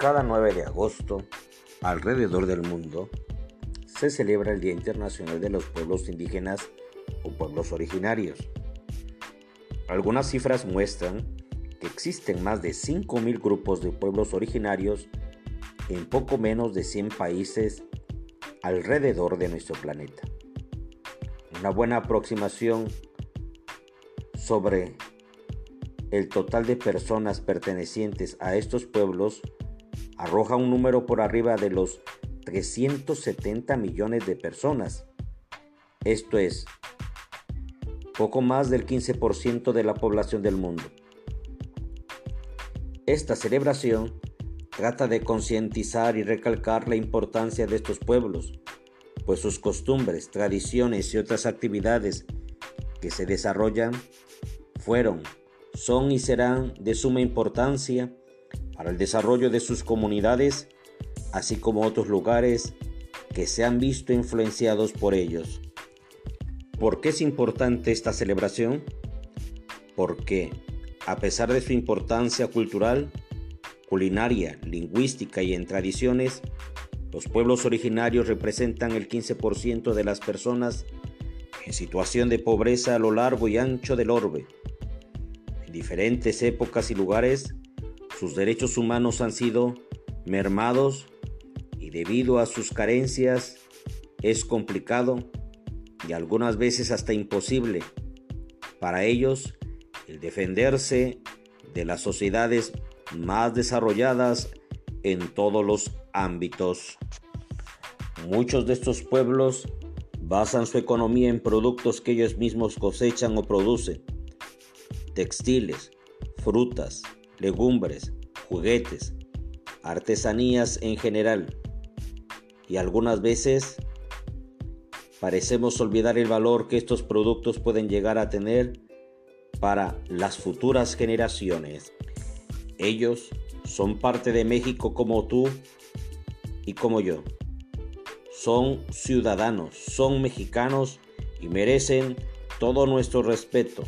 Cada 9 de agosto, alrededor del mundo, se celebra el Día Internacional de los Pueblos Indígenas o Pueblos Originarios. Algunas cifras muestran que existen más de 5.000 grupos de pueblos originarios en poco menos de 100 países alrededor de nuestro planeta. Una buena aproximación sobre el total de personas pertenecientes a estos pueblos arroja un número por arriba de los 370 millones de personas. Esto es poco más del 15% de la población del mundo. Esta celebración trata de concientizar y recalcar la importancia de estos pueblos, pues sus costumbres, tradiciones y otras actividades que se desarrollan fueron, son y serán de suma importancia para el desarrollo de sus comunidades, así como otros lugares que se han visto influenciados por ellos. ¿Por qué es importante esta celebración? Porque, a pesar de su importancia cultural, culinaria, lingüística y en tradiciones, los pueblos originarios representan el 15% de las personas en situación de pobreza a lo largo y ancho del orbe. En diferentes épocas y lugares, sus derechos humanos han sido mermados y debido a sus carencias es complicado y algunas veces hasta imposible para ellos el defenderse de las sociedades más desarrolladas en todos los ámbitos. Muchos de estos pueblos basan su economía en productos que ellos mismos cosechan o producen, textiles, frutas, legumbres, juguetes, artesanías en general. Y algunas veces parecemos olvidar el valor que estos productos pueden llegar a tener para las futuras generaciones. Ellos son parte de México como tú y como yo. Son ciudadanos, son mexicanos y merecen todo nuestro respeto.